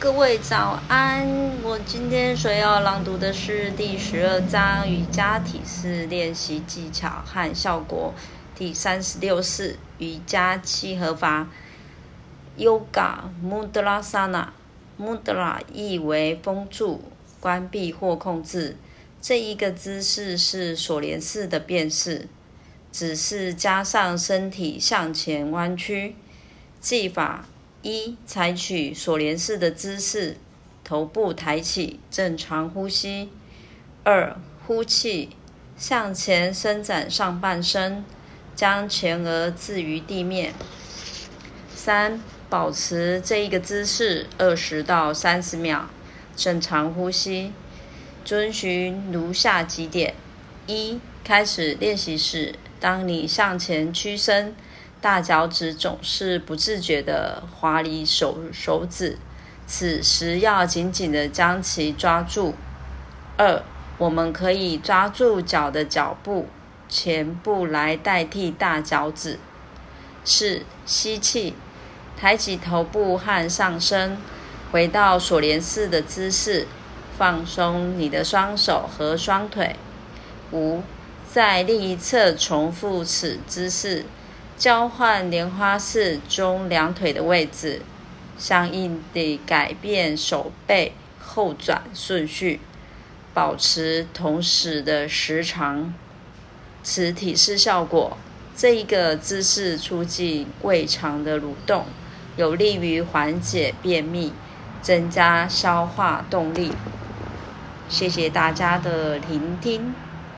各位早安！我今天所要朗读的是第十二章瑜伽体式练习技巧和效果，第三十六式瑜伽七合法。Yoga Mudra Sana，Mudra 意为封住、关闭或控制。这一个姿势是锁莲式的变式，只是加上身体向前弯曲。技法。一、采取锁链式的姿势，头部抬起，正常呼吸。二、呼气，向前伸展上半身，将前额置于地面。三、保持这一个姿势二十到三十秒，正常呼吸。遵循如下几点：一、开始练习时，当你向前屈伸。大脚趾总是不自觉地滑离手手指，此时要紧紧地将其抓住。二，我们可以抓住脚的脚部、前部来代替大脚趾。四，吸气，抬起头部和上身，回到锁莲式的姿势，放松你的双手和双腿。五，在另一侧重复此姿势。交换莲花式中两腿的位置，相应地改变手背后转顺序，保持同时的时长。此体式效果，这一个姿势促进胃肠的蠕动，有利于缓解便秘，增加消化动力。谢谢大家的聆听。